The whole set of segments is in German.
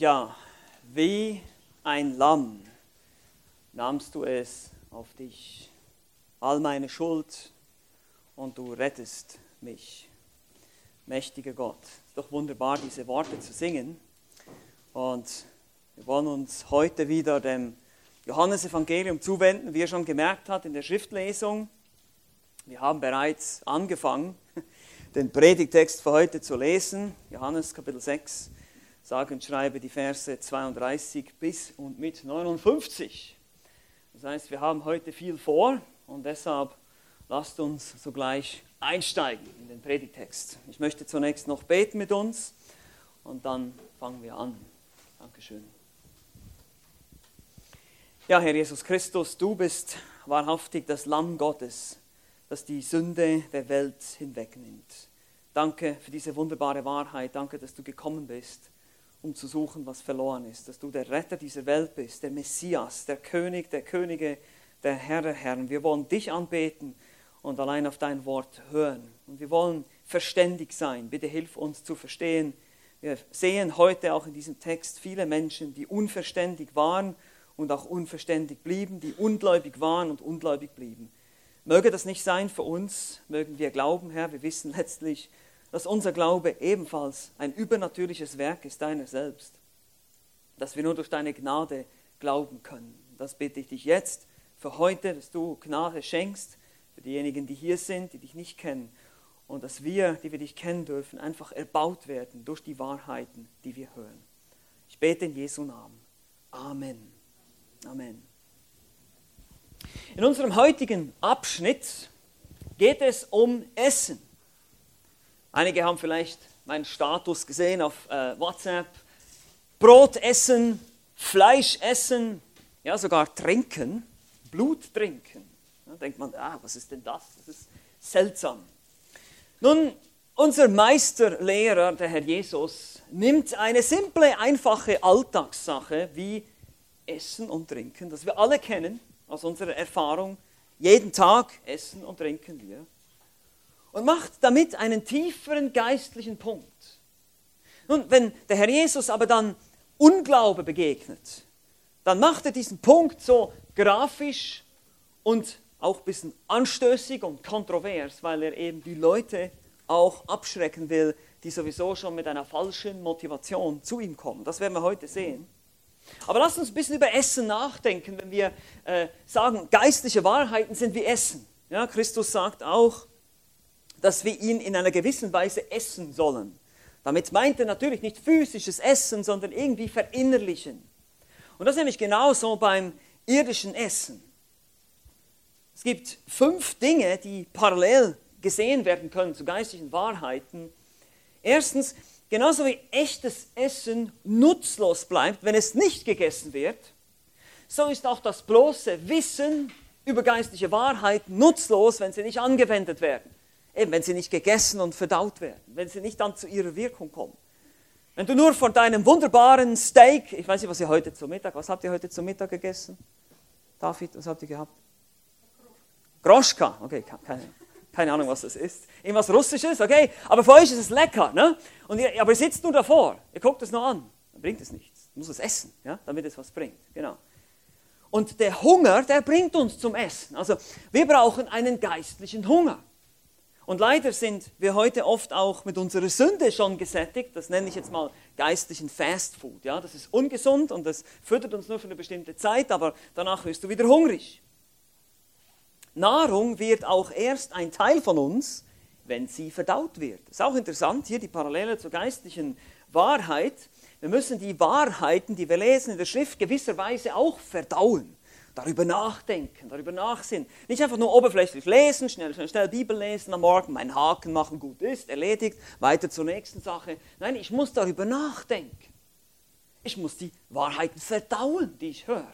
Ja, wie ein Lamm nahmst du es auf dich, all meine Schuld, und du rettest mich. Mächtiger Gott. Es ist doch wunderbar, diese Worte zu singen. Und wir wollen uns heute wieder dem Johannesevangelium zuwenden, wie er schon gemerkt hat in der Schriftlesung. Wir haben bereits angefangen, den Predigtext für heute zu lesen. Johannes Kapitel 6, sage und schreibe die Verse 32 bis und mit 59. Das heißt, wir haben heute viel vor und deshalb lasst uns sogleich einsteigen in den Predigtext. Ich möchte zunächst noch beten mit uns und dann fangen wir an. Dankeschön. Ja, Herr Jesus Christus, du bist wahrhaftig das Lamm Gottes, das die Sünde der Welt hinwegnimmt. Danke für diese wunderbare Wahrheit. Danke, dass du gekommen bist, um zu suchen, was verloren ist. Dass du der Retter dieser Welt bist, der Messias, der König der Könige, der Herr der Herren. Wir wollen dich anbeten und allein auf dein Wort hören. Und wir wollen verständig sein. Bitte hilf uns zu verstehen. Wir sehen heute auch in diesem Text viele Menschen, die unverständig waren und auch unverständig blieben, die ungläubig waren und ungläubig blieben. Möge das nicht sein für uns, mögen wir glauben, Herr, wir wissen letztlich, dass unser Glaube ebenfalls ein übernatürliches Werk ist deiner selbst, dass wir nur durch deine Gnade glauben können. Das bitte ich dich jetzt für heute, dass du Gnade schenkst für diejenigen, die hier sind, die dich nicht kennen und dass wir, die wir dich kennen dürfen, einfach erbaut werden durch die Wahrheiten, die wir hören. Ich bete in Jesu Namen. Amen. Amen. In unserem heutigen Abschnitt geht es um Essen. Einige haben vielleicht meinen Status gesehen auf äh, WhatsApp. Brot essen, Fleisch essen, ja sogar trinken, Blut trinken. Da denkt man, ah, was ist denn das? Das ist seltsam. Nun, unser Meisterlehrer, der Herr Jesus, nimmt eine simple, einfache Alltagssache wie Essen und Trinken, das wir alle kennen aus unserer Erfahrung. Jeden Tag essen und trinken wir und macht damit einen tieferen geistlichen Punkt. Nun, wenn der Herr Jesus aber dann Unglaube begegnet, dann macht er diesen Punkt so grafisch und auch ein bisschen anstößig und kontrovers, weil er eben die Leute auch abschrecken will, die sowieso schon mit einer falschen Motivation zu ihm kommen. Das werden wir heute sehen. Aber lasst uns ein bisschen über Essen nachdenken, wenn wir äh, sagen, geistliche Wahrheiten sind wie Essen. Ja, Christus sagt auch, dass wir ihn in einer gewissen Weise essen sollen. Damit meint er natürlich nicht physisches Essen, sondern irgendwie verinnerlichen. Und das ist nämlich genauso beim irdischen Essen. Es gibt fünf Dinge, die parallel gesehen werden können zu geistlichen Wahrheiten. Erstens, genauso wie echtes Essen nutzlos bleibt, wenn es nicht gegessen wird, so ist auch das bloße Wissen über geistliche Wahrheiten nutzlos, wenn sie nicht angewendet werden. Eben, wenn sie nicht gegessen und verdaut werden, wenn sie nicht dann zu ihrer Wirkung kommen. Wenn du nur von deinem wunderbaren Steak, ich weiß nicht, was ihr heute zum Mittag, was habt ihr heute zum Mittag gegessen? David, was habt ihr gehabt? Groschka, okay, keine, keine Ahnung, was das ist. Irgendwas Russisches, okay, aber für euch ist es lecker, ne? Und ihr, aber ihr sitzt nur davor, ihr guckt es nur an, dann bringt es nichts. Du musst es essen, ja, damit es was bringt, genau. Und der Hunger, der bringt uns zum Essen. Also wir brauchen einen geistlichen Hunger. Und leider sind wir heute oft auch mit unserer Sünde schon gesättigt. Das nenne ich jetzt mal geistlichen Fast Food. Ja, das ist ungesund und das füttert uns nur für eine bestimmte Zeit, aber danach wirst du wieder hungrig. Nahrung wird auch erst ein Teil von uns, wenn sie verdaut wird. Das ist auch interessant, hier die Parallele zur geistlichen Wahrheit. Wir müssen die Wahrheiten, die wir lesen in der Schrift, gewisserweise auch verdauen darüber nachdenken, darüber nachsinnen. Nicht einfach nur oberflächlich lesen, schnell, schnell, schnell Bibel lesen am Morgen, meinen Haken machen, gut ist, erledigt, weiter zur nächsten Sache. Nein, ich muss darüber nachdenken. Ich muss die Wahrheiten verdauen, die ich höre.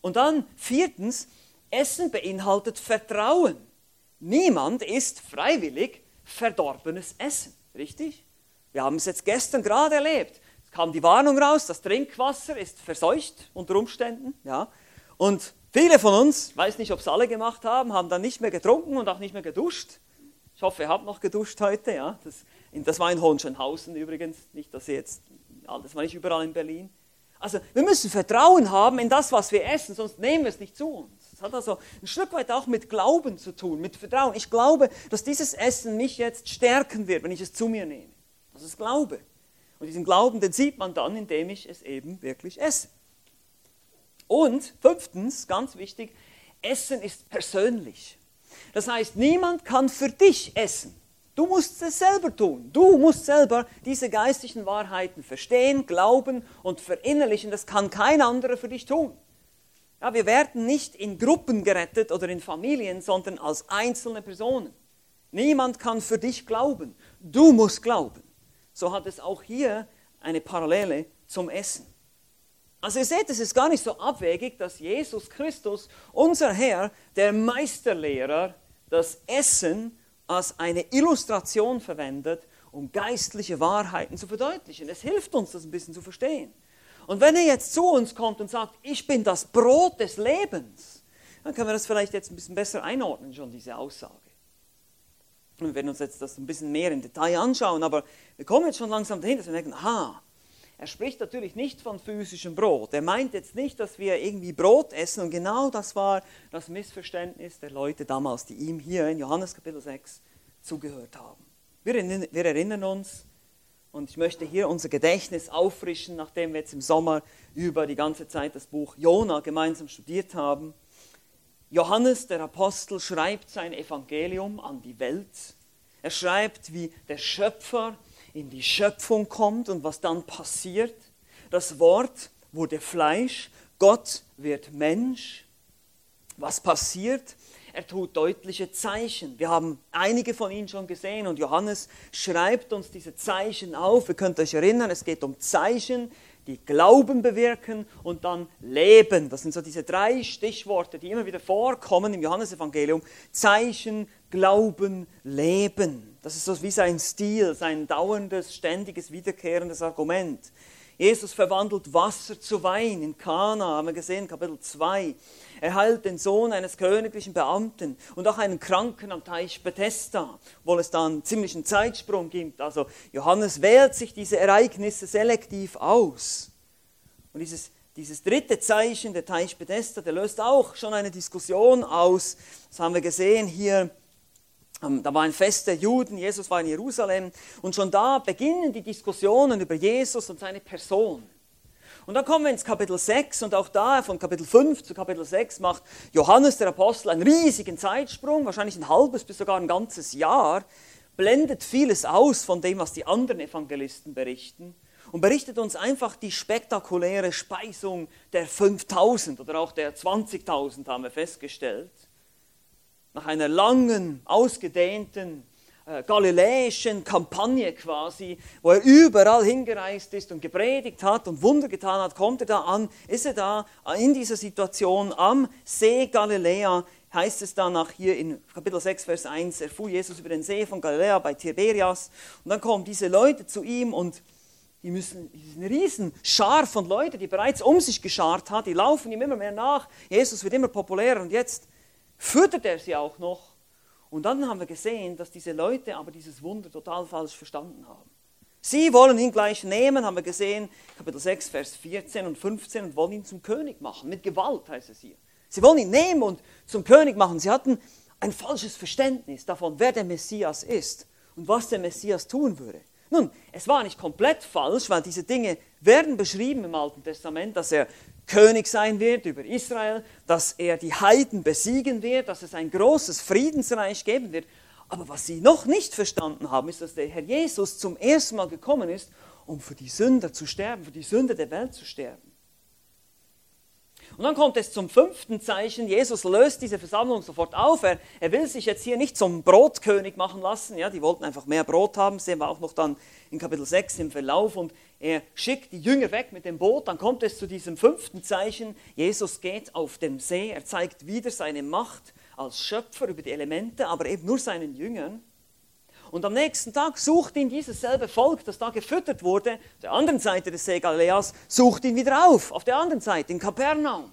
Und dann viertens, Essen beinhaltet Vertrauen. Niemand isst freiwillig verdorbenes Essen, richtig? Wir haben es jetzt gestern gerade erlebt kam die Warnung raus, das Trinkwasser ist verseucht unter Umständen. Ja? Und viele von uns, weiß nicht, ob es alle gemacht haben, haben dann nicht mehr getrunken und auch nicht mehr geduscht. Ich hoffe, ihr habt noch geduscht heute. Ja? Das, das war in Hohenschönhausen übrigens, nicht, dass ihr jetzt das war nicht überall in Berlin. Also wir müssen Vertrauen haben in das, was wir essen, sonst nehmen wir es nicht zu uns. Das hat also ein Stück weit auch mit Glauben zu tun, mit Vertrauen. Ich glaube, dass dieses Essen mich jetzt stärken wird, wenn ich es zu mir nehme. Das ist Glaube. Und diesen Glauben, den sieht man dann, indem ich es eben wirklich esse. Und fünftens, ganz wichtig, Essen ist persönlich. Das heißt, niemand kann für dich essen. Du musst es selber tun. Du musst selber diese geistlichen Wahrheiten verstehen, glauben und verinnerlichen. Das kann kein anderer für dich tun. Ja, wir werden nicht in Gruppen gerettet oder in Familien, sondern als einzelne Personen. Niemand kann für dich glauben. Du musst glauben. So hat es auch hier eine Parallele zum Essen. Also ihr seht, es ist gar nicht so abwegig, dass Jesus Christus, unser Herr, der Meisterlehrer, das Essen als eine Illustration verwendet, um geistliche Wahrheiten zu verdeutlichen. Es hilft uns, das ein bisschen zu verstehen. Und wenn er jetzt zu uns kommt und sagt, ich bin das Brot des Lebens, dann können wir das vielleicht jetzt ein bisschen besser einordnen, schon diese Aussage. Wir werden uns jetzt das ein bisschen mehr im Detail anschauen, aber wir kommen jetzt schon langsam dahin, dass wir denken, aha, er spricht natürlich nicht von physischem Brot. Er meint jetzt nicht, dass wir irgendwie Brot essen. Und genau das war das Missverständnis der Leute damals, die ihm hier in Johannes Kapitel 6 zugehört haben. Wir, wir erinnern uns, und ich möchte hier unser Gedächtnis auffrischen, nachdem wir jetzt im Sommer über die ganze Zeit das Buch Jona gemeinsam studiert haben. Johannes, der Apostel, schreibt sein Evangelium an die Welt. Er schreibt, wie der Schöpfer in die Schöpfung kommt und was dann passiert. Das Wort wurde Fleisch, Gott wird Mensch. Was passiert? Er tut deutliche Zeichen. Wir haben einige von ihnen schon gesehen und Johannes schreibt uns diese Zeichen auf. Ihr könnt euch erinnern, es geht um Zeichen, die Glauben bewirken und dann Leben. Das sind so diese drei Stichworte, die immer wieder vorkommen im Johannesevangelium. Zeichen, Glauben, Leben. Das ist so wie sein Stil, sein dauerndes, ständiges, wiederkehrendes Argument. Jesus verwandelt Wasser zu Wein in Kana, haben wir gesehen, Kapitel 2. Er heilt den Sohn eines königlichen Beamten und auch einen Kranken am Teich Bethesda, wo es dann einen ziemlichen Zeitsprung gibt. Also Johannes wählt sich diese Ereignisse selektiv aus. Und dieses, dieses dritte Zeichen, der Teich Bethesda, der löst auch schon eine Diskussion aus. Das haben wir gesehen hier ähm, da war ein Fest der Juden, Jesus war in Jerusalem und schon da beginnen die Diskussionen über Jesus und seine Person. Und dann kommen wir ins Kapitel 6 und auch da von Kapitel 5 zu Kapitel 6 macht Johannes der Apostel einen riesigen Zeitsprung, wahrscheinlich ein halbes bis sogar ein ganzes Jahr, blendet vieles aus von dem, was die anderen Evangelisten berichten und berichtet uns einfach die spektakuläre Speisung der 5000 oder auch der 20.000 haben wir festgestellt. Nach einer langen, ausgedehnten galiläischen Kampagne quasi, wo er überall hingereist ist und gepredigt hat und Wunder getan hat, kommt er da an, ist er da in dieser Situation am See Galiläa, heißt es danach hier in Kapitel 6, Vers 1, er fuhr Jesus über den See von Galiläa bei Tiberias und dann kommen diese Leute zu ihm und die müssen, diesen riesen Schar von Leuten, die bereits um sich geschart hat, die laufen ihm immer mehr nach, Jesus wird immer populärer und jetzt füttert er sie auch noch. Und dann haben wir gesehen, dass diese Leute aber dieses Wunder total falsch verstanden haben. Sie wollen ihn gleich nehmen, haben wir gesehen, Kapitel 6, Vers 14 und 15, und wollen ihn zum König machen. Mit Gewalt heißt es hier. Sie wollen ihn nehmen und zum König machen. Sie hatten ein falsches Verständnis davon, wer der Messias ist und was der Messias tun würde. Nun, es war nicht komplett falsch, weil diese Dinge werden beschrieben im Alten Testament, dass er König sein wird über Israel, dass er die Heiden besiegen wird, dass es ein großes Friedensreich geben wird. Aber was sie noch nicht verstanden haben, ist, dass der Herr Jesus zum ersten Mal gekommen ist, um für die Sünder zu sterben, für die Sünde der Welt zu sterben. Und dann kommt es zum fünften Zeichen. Jesus löst diese Versammlung sofort auf. Er, er, will sich jetzt hier nicht zum Brotkönig machen lassen. Ja, die wollten einfach mehr Brot haben. Sehen wir auch noch dann in Kapitel 6 im Verlauf. Und er schickt die Jünger weg mit dem Boot. Dann kommt es zu diesem fünften Zeichen. Jesus geht auf dem See. Er zeigt wieder seine Macht als Schöpfer über die Elemente, aber eben nur seinen Jüngern. Und am nächsten Tag sucht ihn dieses selbe Volk, das da gefüttert wurde, auf der anderen Seite des See Galileas, sucht ihn wieder auf, auf der anderen Seite, in Kapernaum.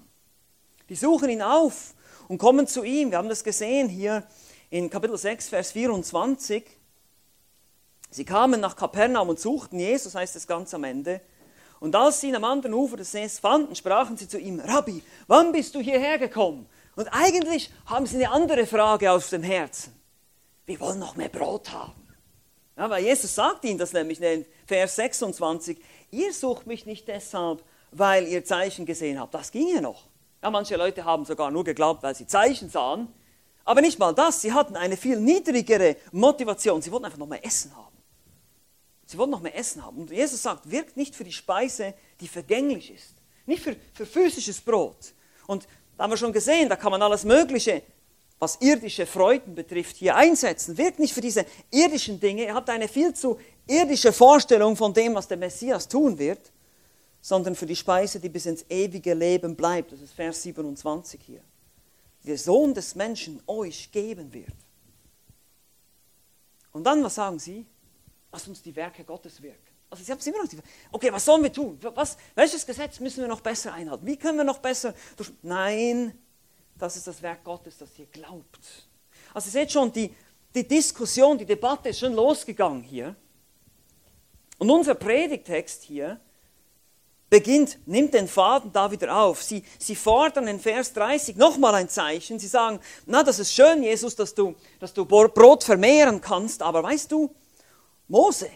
Die suchen ihn auf und kommen zu ihm. Wir haben das gesehen hier in Kapitel 6, Vers 24. Sie kamen nach Kapernaum und suchten Jesus, heißt es ganz am Ende. Und als sie ihn am anderen Ufer des Sees fanden, sprachen sie zu ihm, Rabbi, wann bist du hierher gekommen? Und eigentlich haben sie eine andere Frage auf dem Herzen. Wir wollen noch mehr Brot haben. Ja, weil Jesus sagt ihnen das nämlich in Vers 26, ihr sucht mich nicht deshalb, weil ihr Zeichen gesehen habt. Das ging ja noch. Ja, manche Leute haben sogar nur geglaubt, weil sie Zeichen sahen. Aber nicht mal das, sie hatten eine viel niedrigere Motivation. Sie wollten einfach noch mehr Essen haben. Sie wollten noch mehr Essen haben. Und Jesus sagt, wirkt nicht für die Speise, die vergänglich ist. Nicht für, für physisches Brot. Und da haben wir schon gesehen, da kann man alles Mögliche, was irdische Freuden betrifft, hier einsetzen. Wirkt nicht für diese irdischen Dinge. Ihr habt eine viel zu irdische Vorstellung von dem, was der Messias tun wird, sondern für die Speise, die bis ins ewige Leben bleibt. Das ist Vers 27 hier. Der Sohn des Menschen euch geben wird. Und dann, was sagen sie? Lass uns die Werke Gottes wirken. Also sie haben es immer noch. Die, okay, was sollen wir tun? Was, welches Gesetz müssen wir noch besser einhalten? Wie können wir noch besser? Durch, nein, das ist das Werk Gottes, das ihr glaubt. Also ihr seht schon, die, die Diskussion, die Debatte ist schon losgegangen hier. Und unser Predigtext hier beginnt, nimmt den Faden da wieder auf. Sie, sie fordern in Vers 30 nochmal ein Zeichen. Sie sagen, na, das ist schön, Jesus, dass du, dass du Brot vermehren kannst, aber weißt du, Mose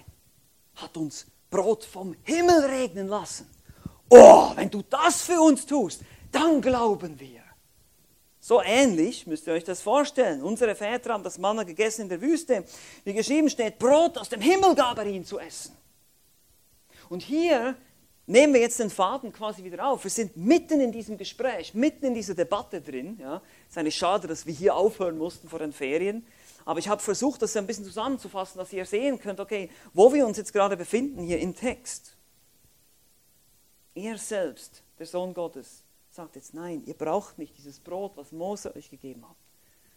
hat uns Brot vom Himmel regnen lassen. Oh, wenn du das für uns tust, dann glauben wir. So ähnlich müsst ihr euch das vorstellen. Unsere Väter haben das Manna gegessen in der Wüste. Wie geschrieben steht, Brot aus dem Himmel gab er ihnen zu essen. Und hier nehmen wir jetzt den Faden quasi wieder auf. Wir sind mitten in diesem Gespräch, mitten in dieser Debatte drin. Ja. Es ist eigentlich schade, dass wir hier aufhören mussten vor den Ferien. Aber ich habe versucht, das ein bisschen zusammenzufassen, dass ihr sehen könnt, okay, wo wir uns jetzt gerade befinden hier im Text. Er selbst, der Sohn Gottes, sagt jetzt, nein, ihr braucht nicht dieses Brot, was Mose euch gegeben hat,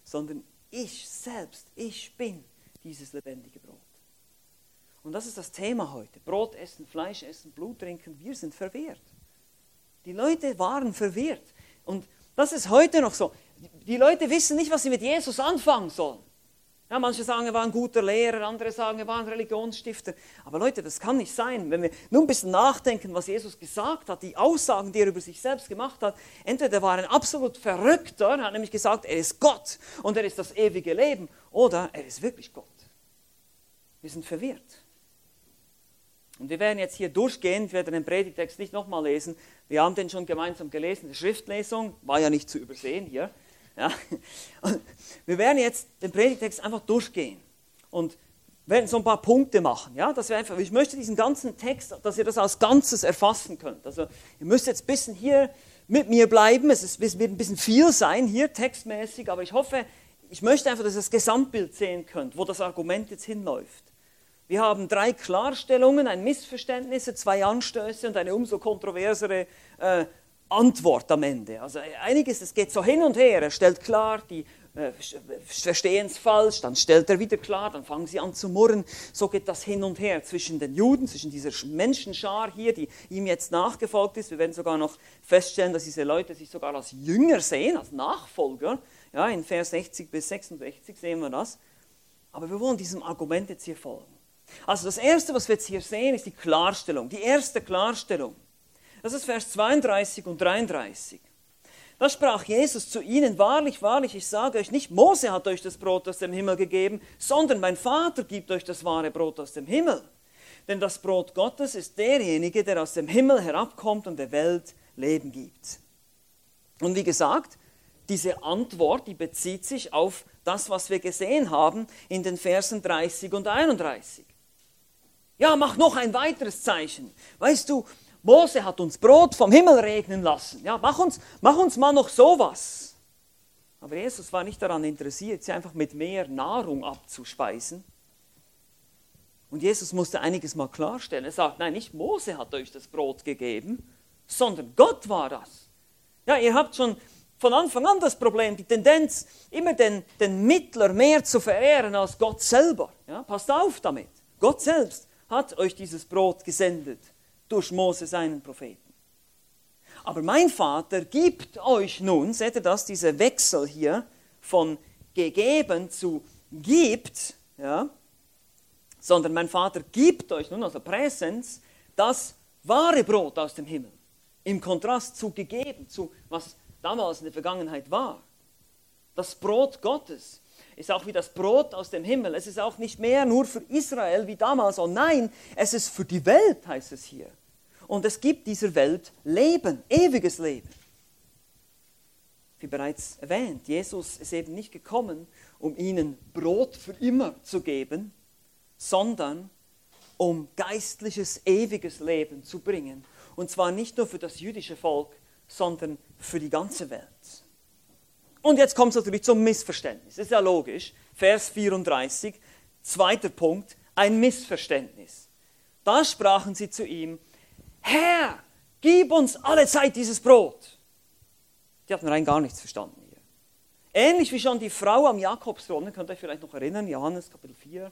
sondern ich selbst, ich bin dieses lebendige Brot. Und das ist das Thema heute. Brot essen, Fleisch essen, Blut trinken. Wir sind verwirrt. Die Leute waren verwirrt. Und das ist heute noch so. Die Leute wissen nicht, was sie mit Jesus anfangen sollen. Ja, manche sagen, er war ein guter Lehrer, andere sagen, er war ein Religionsstifter. Aber Leute, das kann nicht sein. Wenn wir nur ein bisschen nachdenken, was Jesus gesagt hat, die Aussagen, die er über sich selbst gemacht hat, entweder war er ein absolut Verrückter, er hat nämlich gesagt, er ist Gott und er ist das ewige Leben, oder er ist wirklich Gott. Wir sind verwirrt. Und wir werden jetzt hier durchgehen, ich werde den Predigtext nicht nochmal lesen, wir haben den schon gemeinsam gelesen, die Schriftlesung war ja nicht zu übersehen hier. Ja. Wir werden jetzt den Predigtext einfach durchgehen und werden so ein paar Punkte machen. Ja, dass wir einfach, ich möchte diesen ganzen Text, dass ihr das als Ganzes erfassen könnt. Also ihr müsst jetzt ein bisschen hier mit mir bleiben. Es ist, wird ein bisschen viel sein hier textmäßig, aber ich hoffe, ich möchte einfach, dass ihr das Gesamtbild sehen könnt, wo das Argument jetzt hinläuft. Wir haben drei Klarstellungen, ein Missverständnis, zwei Anstöße und eine umso kontroversere äh, Antwort am Ende. Also einiges, es geht so hin und her. Er stellt klar, die äh, verstehen es falsch, dann stellt er wieder klar, dann fangen sie an zu murren. So geht das hin und her zwischen den Juden, zwischen dieser Menschenschar hier, die ihm jetzt nachgefolgt ist. Wir werden sogar noch feststellen, dass diese Leute sich sogar als Jünger sehen, als Nachfolger. Ja, in Vers 60 bis 66 sehen wir das. Aber wir wollen diesem Argument jetzt hier folgen. Also das Erste, was wir jetzt hier sehen, ist die Klarstellung, die erste Klarstellung. Das ist Vers 32 und 33. Da sprach Jesus zu ihnen, wahrlich, wahrlich, ich sage euch nicht, Mose hat euch das Brot aus dem Himmel gegeben, sondern mein Vater gibt euch das wahre Brot aus dem Himmel. Denn das Brot Gottes ist derjenige, der aus dem Himmel herabkommt und der Welt Leben gibt. Und wie gesagt, diese Antwort, die bezieht sich auf das, was wir gesehen haben in den Versen 30 und 31. Ja, mach noch ein weiteres Zeichen. Weißt du, Mose hat uns Brot vom Himmel regnen lassen. Ja, mach uns, mach uns mal noch sowas. Aber Jesus war nicht daran interessiert, sie einfach mit mehr Nahrung abzuspeisen. Und Jesus musste einiges mal klarstellen. Er sagt, nein, nicht Mose hat euch das Brot gegeben, sondern Gott war das. Ja, ihr habt schon von Anfang an das Problem, die Tendenz, immer den, den Mittler mehr zu verehren als Gott selber. Ja, passt auf damit. Gott selbst hat euch dieses Brot gesendet durch Mose seinen Propheten. Aber mein Vater gibt euch nun, seht ihr das, dieser Wechsel hier von gegeben zu gibt, ja, sondern mein Vater gibt euch nun, also Präsens, das, wahre Brot aus dem Himmel. Im Kontrast zu gegeben, zu was damals in der Vergangenheit war. Das Brot Gottes ist auch wie das Brot aus dem Himmel. Es ist auch nicht mehr nur für Israel wie damals. Oh nein, es ist für die Welt, heißt es hier. Und es gibt dieser Welt Leben, ewiges Leben. Wie bereits erwähnt, Jesus ist eben nicht gekommen, um ihnen Brot für immer zu geben, sondern um geistliches, ewiges Leben zu bringen. Und zwar nicht nur für das jüdische Volk, sondern für die ganze Welt. Und jetzt kommt es natürlich zum Missverständnis. Ist ja logisch. Vers 34, zweiter Punkt, ein Missverständnis. Da sprachen sie zu ihm, Herr, gib uns alle Zeit dieses Brot. Die hatten rein gar nichts verstanden hier. Ähnlich wie schon die Frau am Jakobsbrunnen, könnt ihr euch vielleicht noch erinnern, Johannes Kapitel 4,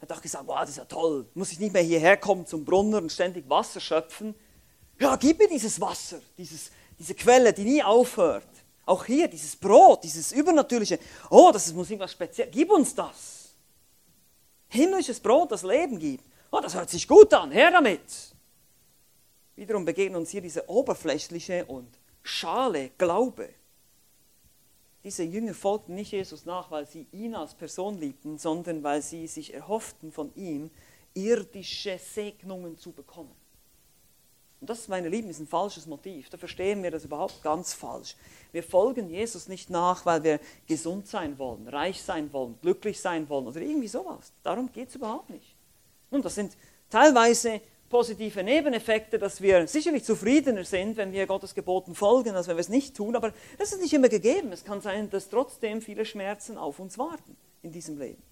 hat auch gesagt, wow, das ist ja toll, muss ich nicht mehr hierher kommen zum Brunnen und ständig Wasser schöpfen. Ja, gib mir dieses Wasser, dieses, diese Quelle, die nie aufhört. Auch hier, dieses Brot, dieses Übernatürliche. Oh, das muss irgendwas speziell. Gib uns das. Himmlisches Brot, das Leben gibt. Oh, das hört sich gut an. Her damit. Wiederum begegnet uns hier diese oberflächliche und schale Glaube. Diese Jünger folgten nicht Jesus nach, weil sie ihn als Person liebten, sondern weil sie sich erhofften, von ihm irdische Segnungen zu bekommen. Und das, meine Lieben, ist ein falsches Motiv. Da verstehen wir das überhaupt ganz falsch. Wir folgen Jesus nicht nach, weil wir gesund sein wollen, reich sein wollen, glücklich sein wollen oder irgendwie sowas. Darum geht es überhaupt nicht. Nun, das sind teilweise positive Nebeneffekte, dass wir sicherlich zufriedener sind, wenn wir Gottes Geboten folgen, als wenn wir es nicht tun. Aber das ist nicht immer gegeben. Es kann sein, dass trotzdem viele Schmerzen auf uns warten in diesem Leben.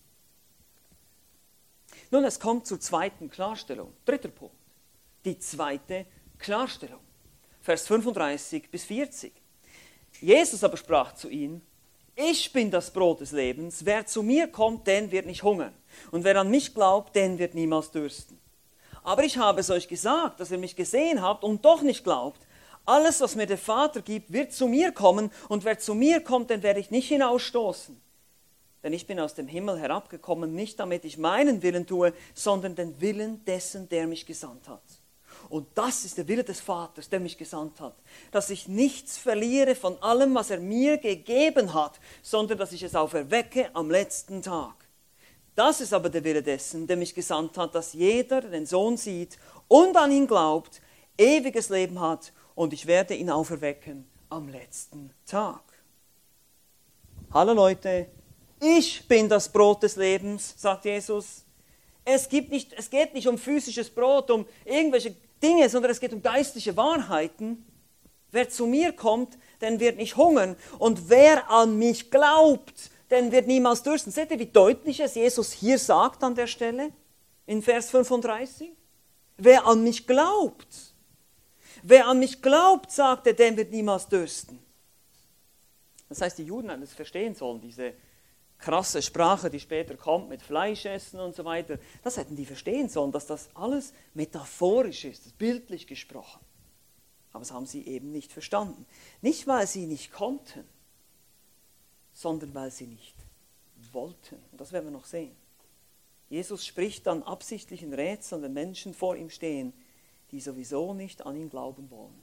Nun, es kommt zur zweiten Klarstellung. Dritter Punkt. Die zweite Klarstellung. Vers 35 bis 40. Jesus aber sprach zu ihnen, ich bin das Brot des Lebens, wer zu mir kommt, den wird nicht hungern. Und wer an mich glaubt, den wird niemals dürsten. Aber ich habe es euch gesagt, dass ihr mich gesehen habt und doch nicht glaubt. Alles, was mir der Vater gibt, wird zu mir kommen, und wer zu mir kommt, den werde ich nicht hinausstoßen. Denn ich bin aus dem Himmel herabgekommen, nicht damit ich meinen Willen tue, sondern den Willen dessen, der mich gesandt hat. Und das ist der Wille des Vaters, der mich gesandt hat, dass ich nichts verliere von allem, was er mir gegeben hat, sondern dass ich es auferwecke am letzten Tag. Das ist aber der Wille dessen, der mich gesandt hat, dass jeder, der den Sohn sieht und an ihn glaubt, ewiges Leben hat und ich werde ihn auferwecken am letzten Tag. Hallo Leute, ich bin das Brot des Lebens, sagt Jesus. Es, gibt nicht, es geht nicht um physisches Brot, um irgendwelche Dinge, sondern es geht um geistliche Wahrheiten. Wer zu mir kommt, den wird nicht hungern. Und wer an mich glaubt, den wird niemals dürsten. Seht ihr, wie deutlich es Jesus hier sagt an der Stelle? In Vers 35. Wer an mich glaubt, wer an mich glaubt, sagt er, den wird niemals dürsten. Das heißt, die Juden haben es verstehen sollen, diese krasse Sprache, die später kommt mit Fleischessen und so weiter, das hätten die verstehen sollen, dass das alles metaphorisch ist, bildlich gesprochen. Aber das haben sie eben nicht verstanden. Nicht, weil sie nicht konnten, sondern weil sie nicht wollten. Und das werden wir noch sehen. Jesus spricht dann absichtlich in Rätseln, wenn Menschen vor ihm stehen, die sowieso nicht an ihn glauben wollen.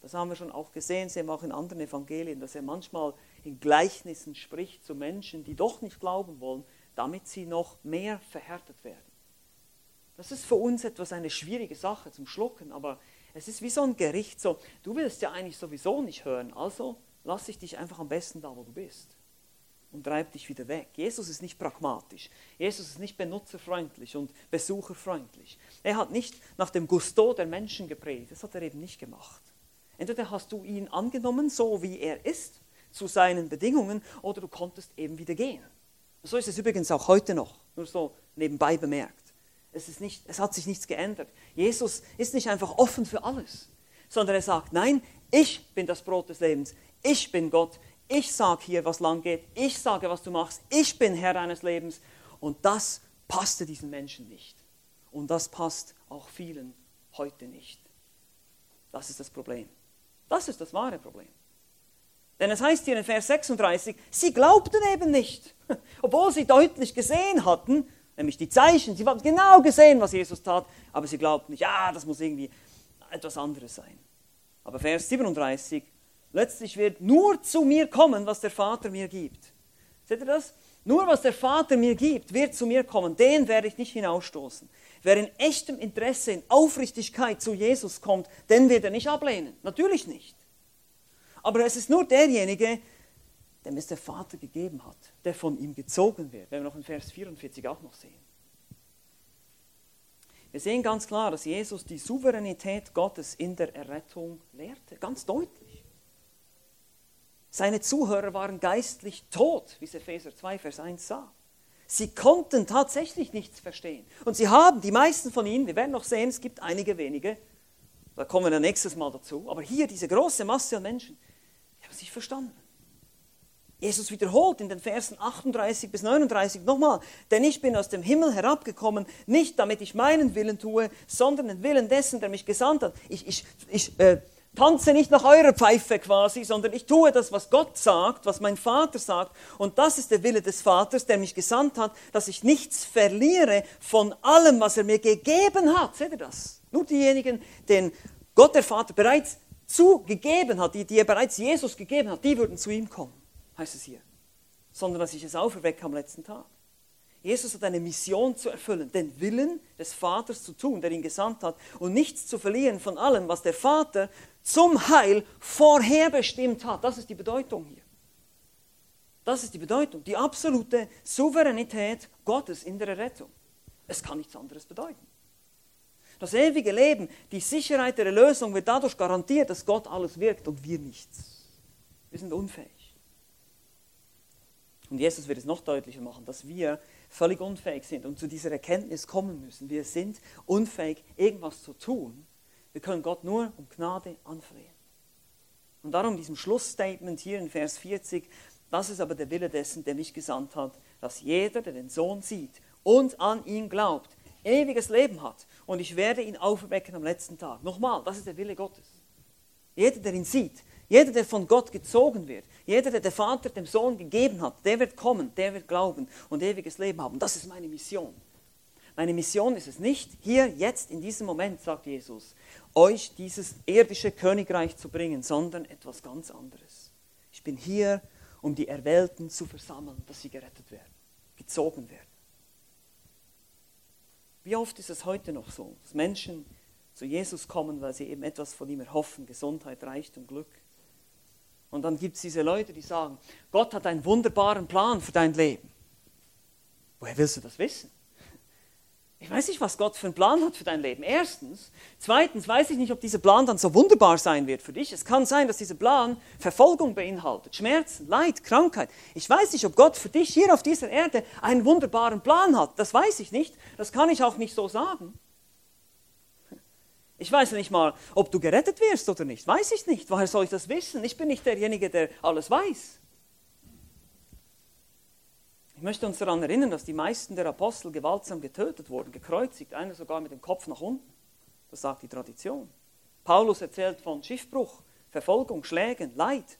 Das haben wir schon auch gesehen, sehen wir auch in anderen Evangelien, dass er manchmal in Gleichnissen spricht zu Menschen, die doch nicht glauben wollen, damit sie noch mehr verhärtet werden. Das ist für uns etwas eine schwierige Sache zum Schlucken, aber es ist wie so ein Gericht, so, du willst ja eigentlich sowieso nicht hören, also lass ich dich einfach am besten da, wo du bist und treib dich wieder weg. Jesus ist nicht pragmatisch. Jesus ist nicht benutzerfreundlich und besucherfreundlich. Er hat nicht nach dem Gusto der Menschen gepredigt. Das hat er eben nicht gemacht. Entweder hast du ihn angenommen, so wie er ist, zu seinen Bedingungen, oder du konntest eben wieder gehen. So ist es übrigens auch heute noch, nur so nebenbei bemerkt. Es, ist nicht, es hat sich nichts geändert. Jesus ist nicht einfach offen für alles, sondern er sagt, nein, ich bin das Brot des Lebens, ich bin Gott, ich sage hier, was lang geht, ich sage, was du machst, ich bin Herr deines Lebens. Und das passte diesen Menschen nicht. Und das passt auch vielen heute nicht. Das ist das Problem. Das ist das wahre Problem. Denn es heißt hier in Vers 36, sie glaubten eben nicht, obwohl sie deutlich gesehen hatten, Nämlich die Zeichen. Sie haben genau gesehen, was Jesus tat, aber sie glaubten nicht, ja, das muss irgendwie etwas anderes sein. Aber Vers 37, letztlich wird nur zu mir kommen, was der Vater mir gibt. Seht ihr das? Nur was der Vater mir gibt, wird zu mir kommen. Den werde ich nicht hinausstoßen. Wer in echtem Interesse, in Aufrichtigkeit zu Jesus kommt, den wird er nicht ablehnen. Natürlich nicht. Aber es ist nur derjenige, dem es der Vater gegeben hat, der von ihm gezogen wird. Wenn wir noch in Vers 44 auch noch sehen. Wir sehen ganz klar, dass Jesus die Souveränität Gottes in der Errettung lehrte, ganz deutlich. Seine Zuhörer waren geistlich tot, wie es Epheser 2, Vers 1 sagt. Sie konnten tatsächlich nichts verstehen. Und sie haben, die meisten von ihnen, wir werden noch sehen, es gibt einige wenige, da kommen wir nächstes Mal dazu, aber hier diese große Masse an Menschen, haben es nicht verstanden. Jesus wiederholt in den Versen 38 bis 39 nochmal, denn ich bin aus dem Himmel herabgekommen, nicht damit ich meinen Willen tue, sondern den Willen dessen, der mich gesandt hat. Ich, ich, ich äh, tanze nicht nach eurer Pfeife quasi, sondern ich tue das, was Gott sagt, was mein Vater sagt. Und das ist der Wille des Vaters, der mich gesandt hat, dass ich nichts verliere von allem, was er mir gegeben hat. Seht ihr das? Nur diejenigen, denen Gott der Vater bereits zugegeben hat, die, die er bereits Jesus gegeben hat, die würden zu ihm kommen heißt es hier, sondern dass ich es auferwecke am letzten Tag. Jesus hat eine Mission zu erfüllen, den Willen des Vaters zu tun, der ihn gesandt hat, und nichts zu verlieren von allem, was der Vater zum Heil vorherbestimmt hat. Das ist die Bedeutung hier. Das ist die Bedeutung, die absolute Souveränität Gottes in der Errettung. Es kann nichts anderes bedeuten. Das ewige Leben, die Sicherheit der Erlösung wird dadurch garantiert, dass Gott alles wirkt und wir nichts. Wir sind unfähig. Und Jesus wird es noch deutlicher machen, dass wir völlig unfähig sind und zu dieser Erkenntnis kommen müssen. Wir sind unfähig, irgendwas zu tun. Wir können Gott nur um Gnade anflehen. Und darum diesem Schlussstatement hier in Vers 40, das ist aber der Wille dessen, der mich gesandt hat, dass jeder, der den Sohn sieht und an ihn glaubt, ewiges Leben hat. Und ich werde ihn auferwecken am letzten Tag. Nochmal, das ist der Wille Gottes. Jeder, der ihn sieht, jeder, der von Gott gezogen wird, jeder, der der Vater dem Sohn gegeben hat, der wird kommen, der wird glauben und ewiges Leben haben. Das ist meine Mission. Meine Mission ist es nicht, hier, jetzt, in diesem Moment, sagt Jesus, euch dieses irdische Königreich zu bringen, sondern etwas ganz anderes. Ich bin hier, um die Erwählten zu versammeln, dass sie gerettet werden, gezogen werden. Wie oft ist es heute noch so, dass Menschen zu Jesus kommen, weil sie eben etwas von ihm erhoffen, Gesundheit, Reichtum, Glück. Und dann gibt es diese Leute, die sagen, Gott hat einen wunderbaren Plan für dein Leben. Woher willst du das wissen? Ich weiß nicht, was Gott für einen Plan hat für dein Leben. Erstens. Zweitens weiß ich nicht, ob dieser Plan dann so wunderbar sein wird für dich. Es kann sein, dass dieser Plan Verfolgung beinhaltet, Schmerzen, Leid, Krankheit. Ich weiß nicht, ob Gott für dich hier auf dieser Erde einen wunderbaren Plan hat. Das weiß ich nicht. Das kann ich auch nicht so sagen. Ich weiß nicht mal, ob du gerettet wirst oder nicht. Weiß ich nicht. Woher soll ich das wissen? Ich bin nicht derjenige, der alles weiß. Ich möchte uns daran erinnern, dass die meisten der Apostel gewaltsam getötet wurden, gekreuzigt, einer sogar mit dem Kopf nach unten. Das sagt die Tradition. Paulus erzählt von Schiffbruch, Verfolgung, Schlägen, Leid.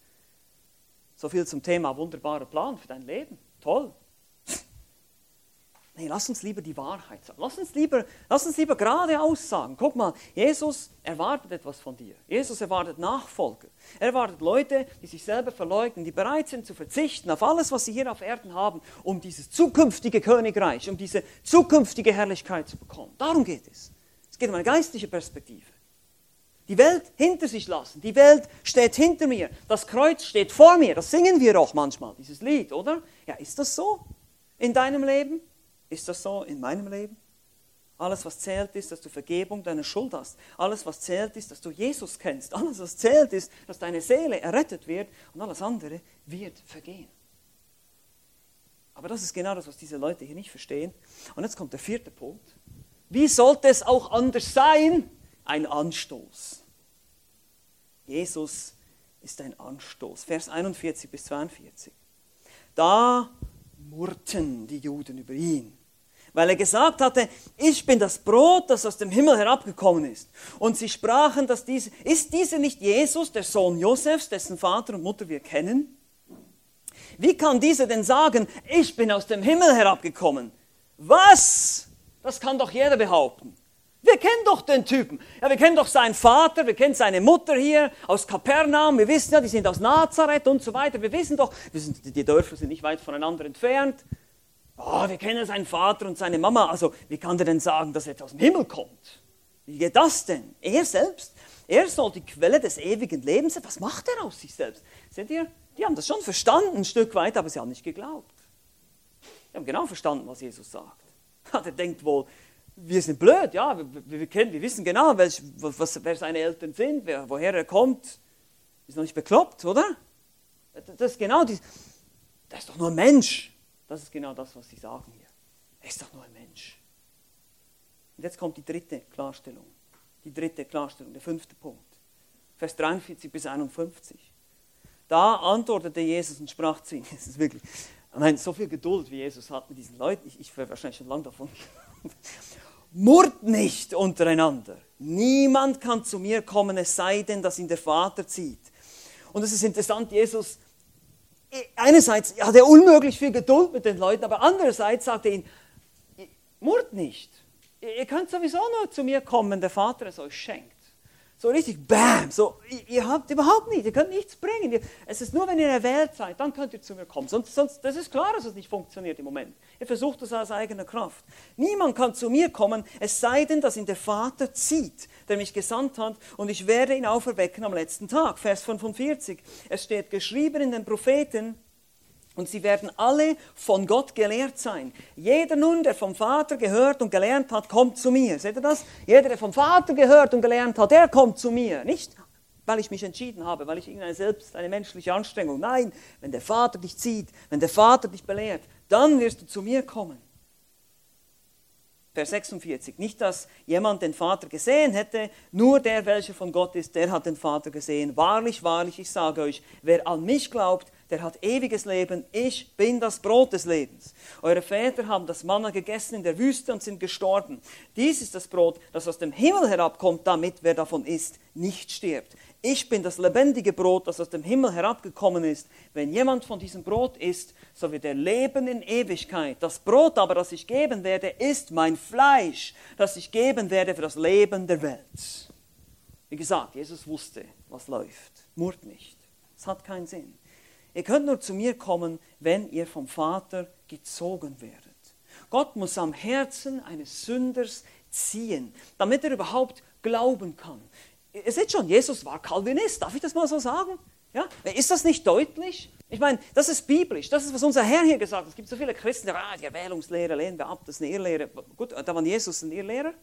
So viel zum Thema wunderbarer Plan für dein Leben. Toll. Nee, lass uns lieber die Wahrheit sagen. Lass uns lieber, lass uns lieber geradeaus sagen. Guck mal, Jesus erwartet etwas von dir. Jesus erwartet Nachfolger. Er erwartet Leute, die sich selber verleugnen, die bereit sind zu verzichten auf alles, was sie hier auf Erden haben, um dieses zukünftige Königreich, um diese zukünftige Herrlichkeit zu bekommen. Darum geht es. Es geht um eine geistliche Perspektive. Die Welt hinter sich lassen. Die Welt steht hinter mir. Das Kreuz steht vor mir. Das singen wir auch manchmal, dieses Lied, oder? Ja, ist das so in deinem Leben? Ist das so in meinem Leben? Alles, was zählt, ist, dass du Vergebung deiner Schuld hast. Alles, was zählt, ist, dass du Jesus kennst. Alles, was zählt, ist, dass deine Seele errettet wird und alles andere wird vergehen. Aber das ist genau das, was diese Leute hier nicht verstehen. Und jetzt kommt der vierte Punkt. Wie sollte es auch anders sein? Ein Anstoß. Jesus ist ein Anstoß. Vers 41 bis 42. Da murrten die Juden über ihn weil er gesagt hatte, ich bin das Brot, das aus dem Himmel herabgekommen ist. Und sie sprachen, dass diese, ist dieser nicht Jesus, der Sohn Josefs, dessen Vater und Mutter wir kennen? Wie kann dieser denn sagen, ich bin aus dem Himmel herabgekommen? Was? Das kann doch jeder behaupten. Wir kennen doch den Typen. Ja, wir kennen doch seinen Vater, wir kennen seine Mutter hier aus Kapernaum, wir wissen ja, die sind aus Nazareth und so weiter. Wir wissen doch, wir sind, die Dörfer sind nicht weit voneinander entfernt. Oh, wir kennen seinen Vater und seine Mama. Also, wie kann der denn sagen, dass er aus dem Himmel kommt? Wie geht das denn? Er selbst, er soll die Quelle des ewigen Lebens sein. Was macht er aus sich selbst? Seht ihr, die haben das schon verstanden, ein Stück weit, aber sie haben nicht geglaubt. Die haben genau verstanden, was Jesus sagt. Der denkt wohl, wir sind blöd, ja, wir, wir, kennen, wir wissen genau, welch, was, wer seine Eltern sind, wer, woher er kommt. Ist noch nicht bekloppt, oder? Das ist genau die, das ist doch nur ein Mensch. Das ist genau das, was sie sagen hier. Er ist doch nur ein Mensch. Und jetzt kommt die dritte Klarstellung. Die dritte Klarstellung, der fünfte Punkt. Vers 43 bis 51. Da antwortete Jesus und sprach zu ihnen. Es ist wirklich, ich meine, so viel Geduld, wie Jesus hat mit diesen Leuten. Ich, ich wäre wahrscheinlich schon lange davon. Murrt nicht untereinander. Niemand kann zu mir kommen, es sei denn, dass ihn der Vater zieht. Und es ist interessant, Jesus, einerseits hat er unmöglich viel Geduld mit den Leuten, aber andererseits sagt er ihnen, murrt nicht. Ihr könnt sowieso nur zu mir kommen, der Vater es euch schenkt. So richtig Bam, so, ihr habt überhaupt nichts, ihr könnt nichts bringen. Es ist nur, wenn ihr erwählt seid, dann könnt ihr zu mir kommen. Sonst, sonst, das ist klar, dass es nicht funktioniert im Moment. Ihr versucht es aus eigener Kraft. Niemand kann zu mir kommen, es sei denn, dass ihn der Vater zieht, der mich gesandt hat, und ich werde ihn auferwecken am letzten Tag. Vers 45. Es steht geschrieben in den Propheten, und sie werden alle von Gott gelehrt sein. Jeder nun, der vom Vater gehört und gelernt hat, kommt zu mir. Seht ihr das? Jeder, der vom Vater gehört und gelernt hat, der kommt zu mir. Nicht, weil ich mich entschieden habe, weil ich irgendeine selbst eine menschliche Anstrengung. Nein, wenn der Vater dich zieht, wenn der Vater dich belehrt, dann wirst du zu mir kommen. Vers 46. Nicht, dass jemand den Vater gesehen hätte, nur der, welcher von Gott ist, der hat den Vater gesehen. Wahrlich, wahrlich, ich sage euch, wer an mich glaubt, der hat ewiges Leben. Ich bin das Brot des Lebens. Eure Väter haben das Manna gegessen in der Wüste und sind gestorben. Dies ist das Brot, das aus dem Himmel herabkommt, damit wer davon isst, nicht stirbt. Ich bin das lebendige Brot, das aus dem Himmel herabgekommen ist. Wenn jemand von diesem Brot isst, so wird er leben in Ewigkeit. Das Brot aber, das ich geben werde, ist mein Fleisch, das ich geben werde für das Leben der Welt. Wie gesagt, Jesus wusste, was läuft. Murrt nicht. Es hat keinen Sinn. Ihr könnt nur zu mir kommen, wenn ihr vom Vater gezogen werdet. Gott muss am Herzen eines Sünders ziehen, damit er überhaupt glauben kann. Ihr seht schon, Jesus war Calvinist, darf ich das mal so sagen? Ja? Ist das nicht deutlich? Ich meine, das ist biblisch, das ist, was unser Herr hier gesagt hat. Es gibt so viele Christen, die ah, die Erwählungslehre lehnen wir ab, das ist eine Irrlehre. Gut, da war Jesus ein Irrlehrer?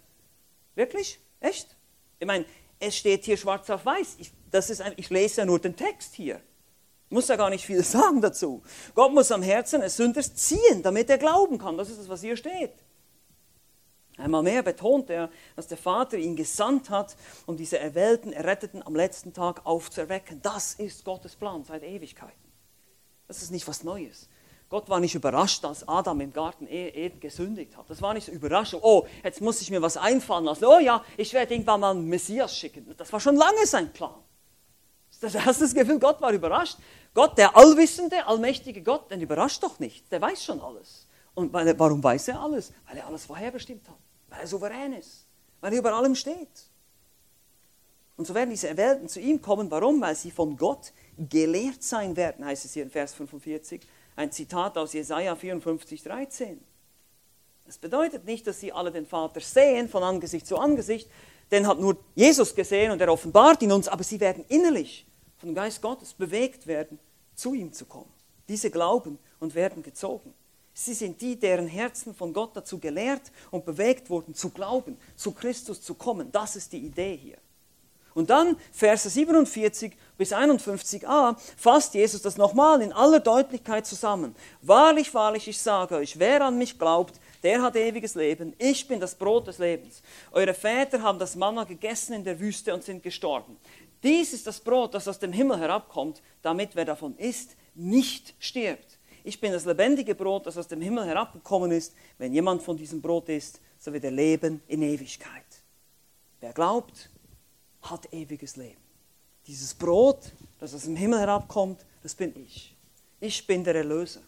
Wirklich? Echt? Ich meine, es steht hier schwarz auf weiß. Ich, das ist ein, ich lese ja nur den Text hier. Muss ja gar nicht viel sagen dazu. Gott muss am Herzen eines Sünders ziehen, damit er glauben kann. Das ist das, was hier steht. Einmal mehr betont er, dass der Vater ihn gesandt hat, um diese Erwählten, Erretteten am letzten Tag aufzuerwecken. Das ist Gottes Plan seit Ewigkeiten. Das ist nicht was Neues. Gott war nicht überrascht, als Adam im Garten e- Eden gesündigt hat. Das war nicht so Überraschung. Oh, jetzt muss ich mir was einfallen lassen. Oh ja, ich werde irgendwann mal einen Messias schicken. Das war schon lange sein Plan. Das erste Gefühl, Gott war überrascht. Gott, der allwissende, allmächtige Gott, den überrascht doch nicht. Der weiß schon alles. Und warum weiß er alles? Weil er alles vorherbestimmt hat. Weil er souverän ist. Weil er über allem steht. Und so werden diese Erwählten zu ihm kommen. Warum? Weil sie von Gott gelehrt sein werden, heißt es hier in Vers 45. Ein Zitat aus Jesaja 54, 13. Das bedeutet nicht, dass sie alle den Vater sehen, von Angesicht zu Angesicht. Den hat nur Jesus gesehen und er offenbart ihn uns, aber sie werden innerlich vom Geist Gottes bewegt werden, zu ihm zu kommen. Diese glauben und werden gezogen. Sie sind die, deren Herzen von Gott dazu gelehrt und bewegt wurden, zu glauben, zu Christus zu kommen. Das ist die Idee hier. Und dann, Verse 47 bis 51a, fasst Jesus das nochmal in aller Deutlichkeit zusammen. Wahrlich, wahrlich, ich sage euch, wer an mich glaubt, der hat ewiges Leben. Ich bin das Brot des Lebens. Eure Väter haben das Manna gegessen in der Wüste und sind gestorben. Dies ist das Brot, das aus dem Himmel herabkommt, damit wer davon isst, nicht stirbt. Ich bin das lebendige Brot, das aus dem Himmel herabgekommen ist. Wenn jemand von diesem Brot isst, so wird er leben in Ewigkeit. Wer glaubt, hat ewiges Leben. Dieses Brot, das aus dem Himmel herabkommt, das bin ich. Ich bin der Erlöser.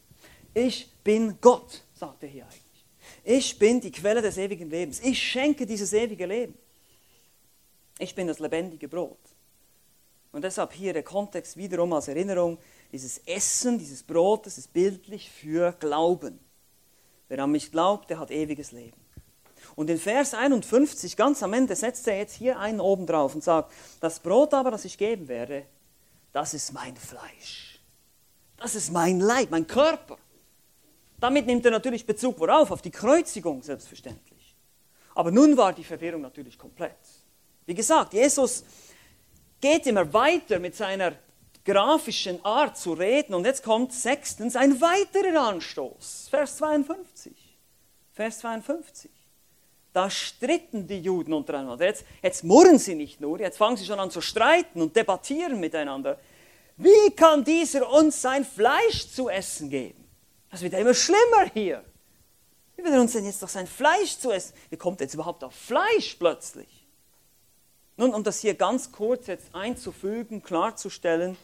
Ich bin Gott, sagt er hier eigentlich. Ich bin die Quelle des ewigen Lebens. Ich schenke dieses ewige Leben. Ich bin das lebendige Brot. Und deshalb hier der Kontext wiederum als Erinnerung, dieses Essen, dieses Brot, das ist bildlich für Glauben. Wer an mich glaubt, der hat ewiges Leben. Und in Vers 51, ganz am Ende, setzt er jetzt hier einen oben drauf und sagt, das Brot aber, das ich geben werde, das ist mein Fleisch. Das ist mein Leib, mein Körper. Damit nimmt er natürlich Bezug worauf? Auf die Kreuzigung selbstverständlich. Aber nun war die Verwirrung natürlich komplett. Wie gesagt, Jesus geht immer weiter mit seiner grafischen Art zu reden und jetzt kommt sechstens ein weiterer Anstoß. Vers 52. Vers 52. Da stritten die Juden untereinander. Jetzt, jetzt murren sie nicht nur, jetzt fangen sie schon an zu streiten und debattieren miteinander. Wie kann dieser uns sein Fleisch zu essen geben? Das wird ja immer schlimmer hier. Wie wird er uns denn jetzt doch sein Fleisch zu essen? Wie kommt er jetzt überhaupt auf Fleisch plötzlich? Nun, um das hier ganz kurz jetzt einzufügen, klarzustellen,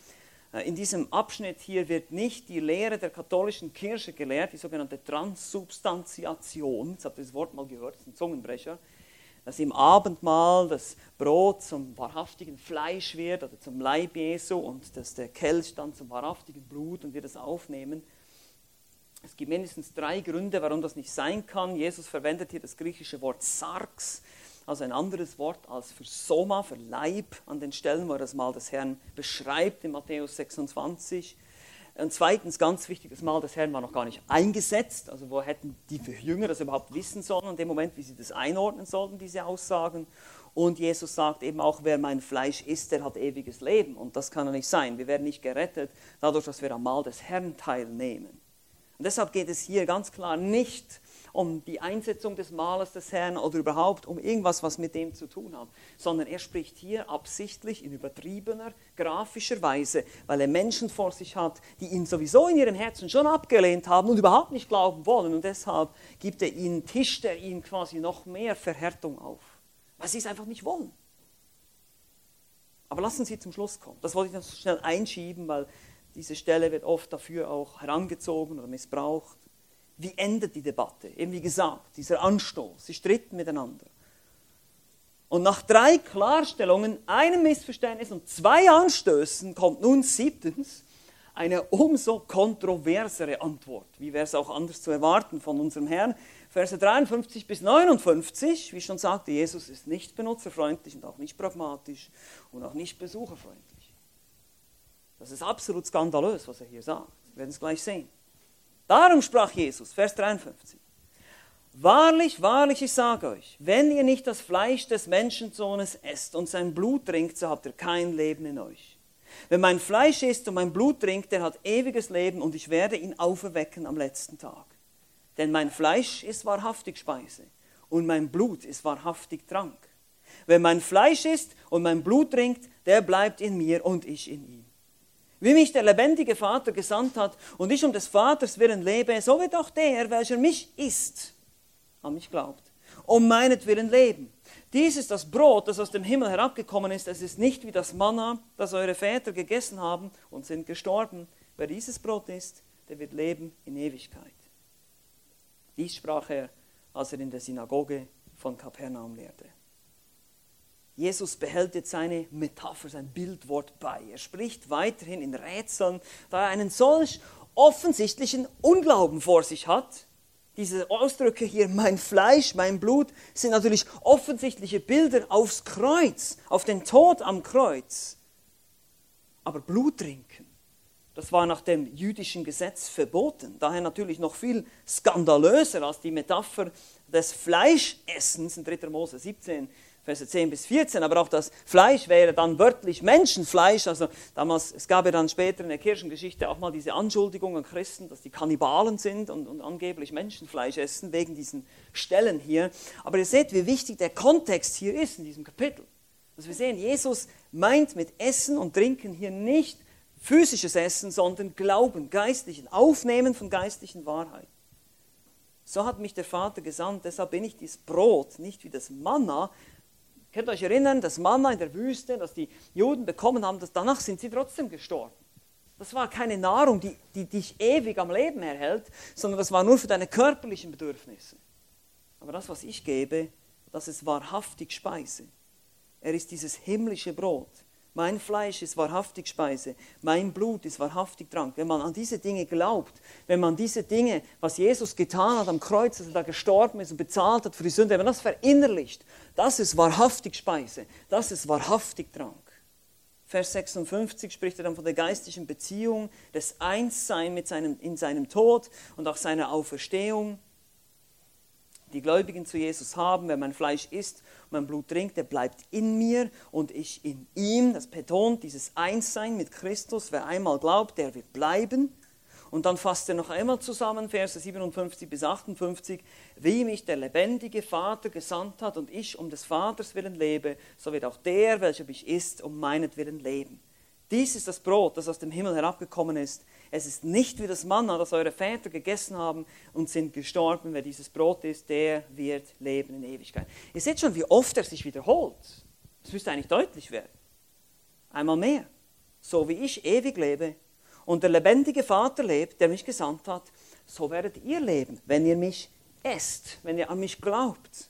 äh, in diesem Abschnitt hier wird nicht die Lehre der katholischen Kirche gelehrt, die sogenannte Transsubstantiation. Jetzt habt ihr das Wort mal gehört, das ist ein Zungenbrecher. Dass im Abendmahl das Brot zum wahrhaftigen Fleisch wird oder zum Leib Jesu und dass der Kelch dann zum wahrhaftigen Blut und wir das aufnehmen. Es gibt mindestens drei Gründe, warum das nicht sein kann. Jesus verwendet hier das griechische Wort Sarx also ein anderes Wort als für Soma, für Leib, an den Stellen, wo er das Mal des Herrn beschreibt in Matthäus 26. Und zweitens, ganz wichtig, das Mal des Herrn war noch gar nicht eingesetzt. Also wo hätten die Jünger das überhaupt wissen sollen, in dem Moment, wie sie das einordnen sollten, diese Aussagen. Und Jesus sagt eben auch, wer mein Fleisch isst, der hat ewiges Leben. Und das kann ja nicht sein. Wir werden nicht gerettet, dadurch, dass wir am Mahl des Herrn teilnehmen. Und deshalb geht es hier ganz klar nicht um die Einsetzung des Malers des Herrn oder überhaupt um irgendwas, was mit dem zu tun hat, sondern er spricht hier absichtlich in übertriebener, grafischer Weise, weil er Menschen vor sich hat, die ihn sowieso in ihrem Herzen schon abgelehnt haben und überhaupt nicht glauben wollen. Und deshalb gibt er ihnen, tischt er ihnen quasi noch mehr Verhärtung auf, weil sie es einfach nicht wollen. Aber lassen Sie zum Schluss kommen. Das wollte ich noch schnell einschieben, weil diese Stelle wird oft dafür auch herangezogen oder missbraucht wie endet die Debatte? Eben wie gesagt, dieser Anstoß, sie stritten miteinander. Und nach drei Klarstellungen, einem Missverständnis und zwei Anstößen kommt nun siebtens eine umso kontroversere Antwort. Wie wäre es auch anders zu erwarten von unserem Herrn? Verse 53 bis 59, wie schon sagte, Jesus ist nicht benutzerfreundlich und auch nicht pragmatisch und auch nicht besucherfreundlich. Das ist absolut skandalös, was er hier sagt. Wir werden es gleich sehen. Darum sprach Jesus, Vers 53. Wahrlich, wahrlich, ich sage euch, wenn ihr nicht das Fleisch des Menschensohnes esst und sein Blut trinkt, so habt ihr kein Leben in euch. Wenn mein Fleisch isst und mein Blut trinkt, der hat ewiges Leben und ich werde ihn auferwecken am letzten Tag. Denn mein Fleisch ist wahrhaftig Speise und mein Blut ist wahrhaftig Trank. Wenn mein Fleisch isst und mein Blut trinkt, der bleibt in mir und ich in ihm. Wie mich der lebendige Vater gesandt hat und ich um des Vaters willen lebe, so wird auch der, welcher mich isst, an mich glaubt, um meinetwillen leben. Dies ist das Brot, das aus dem Himmel herabgekommen ist. Es ist nicht wie das Manna, das eure Väter gegessen haben und sind gestorben. Wer dieses Brot isst, der wird leben in Ewigkeit. Dies sprach er, als er in der Synagoge von Kapernaum lehrte. Jesus behält jetzt seine Metapher, sein Bildwort bei. Er spricht weiterhin in Rätseln, da er einen solch offensichtlichen Unglauben vor sich hat. Diese Ausdrücke hier, mein Fleisch, mein Blut, sind natürlich offensichtliche Bilder aufs Kreuz, auf den Tod am Kreuz. Aber Blut trinken, das war nach dem jüdischen Gesetz verboten. Daher natürlich noch viel skandalöser als die Metapher des Fleischessens in 3. Mose 17 Verse 10 bis 14, aber auch das Fleisch wäre dann wörtlich Menschenfleisch. Also damals, es gab ja dann später in der Kirchengeschichte auch mal diese Anschuldigung an Christen, dass die Kannibalen sind und, und angeblich Menschenfleisch essen, wegen diesen Stellen hier. Aber ihr seht, wie wichtig der Kontext hier ist in diesem Kapitel. Dass wir sehen, Jesus meint mit Essen und Trinken hier nicht physisches Essen, sondern Glauben, geistlichen, Aufnehmen von geistlichen Wahrheiten. So hat mich der Vater gesandt, deshalb bin ich dieses Brot, nicht wie das Manna, Könnt ihr euch erinnern, das Manna in der Wüste, das die Juden bekommen haben, das, danach sind sie trotzdem gestorben. Das war keine Nahrung, die, die dich ewig am Leben erhält, sondern das war nur für deine körperlichen Bedürfnisse. Aber das, was ich gebe, das ist wahrhaftig Speise. Er ist dieses himmlische Brot. Mein Fleisch ist wahrhaftig Speise, mein Blut ist wahrhaftig Trank. Wenn man an diese Dinge glaubt, wenn man diese Dinge, was Jesus getan hat am Kreuz, dass er da gestorben ist und bezahlt hat für die Sünde, wenn man das verinnerlicht, das ist wahrhaftig Speise, das ist wahrhaftig Trank. Vers 56 spricht er dann von der geistlichen Beziehung, des Einssein mit seinem, in seinem Tod und auch seiner Auferstehung die Gläubigen zu Jesus haben, wenn mein Fleisch isst und mein Blut trinkt, der bleibt in mir und ich in ihm. Das betont dieses Einssein mit Christus. Wer einmal glaubt, der wird bleiben. Und dann fasst er noch einmal zusammen, Verse 57 bis 58, wie mich der lebendige Vater gesandt hat und ich um des Vaters willen lebe, so wird auch der, welcher mich isst, um meinetwillen leben. Dies ist das Brot, das aus dem Himmel herabgekommen ist. Es ist nicht wie das Manna, das eure Väter gegessen haben und sind gestorben. Wer dieses Brot isst, der wird leben in Ewigkeit. Ihr seht schon, wie oft er sich wiederholt. Das müsste eigentlich deutlich werden. Einmal mehr. So wie ich ewig lebe und der lebendige Vater lebt, der mich gesandt hat, so werdet ihr leben, wenn ihr mich esst, wenn ihr an mich glaubt.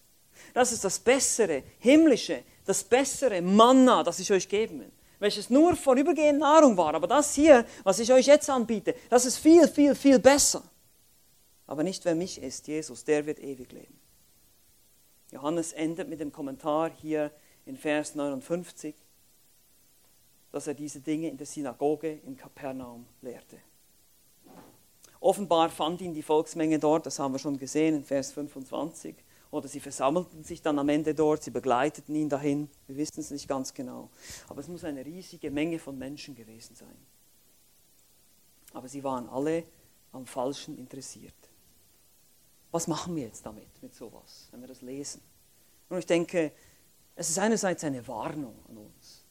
Das ist das bessere, himmlische, das bessere Manna, das ich euch geben will welches nur vorübergehend Nahrung war. Aber das hier, was ich euch jetzt anbiete, das ist viel, viel, viel besser. Aber nicht wer mich ist, Jesus, der wird ewig leben. Johannes endet mit dem Kommentar hier in Vers 59, dass er diese Dinge in der Synagoge in Kapernaum lehrte. Offenbar fand ihn die Volksmenge dort, das haben wir schon gesehen in Vers 25. Oder sie versammelten sich dann am Ende dort, sie begleiteten ihn dahin. Wir wissen es nicht ganz genau. Aber es muss eine riesige Menge von Menschen gewesen sein. Aber sie waren alle am Falschen interessiert. Was machen wir jetzt damit, mit sowas, wenn wir das lesen? Und ich denke, es ist einerseits eine Warnung an uns.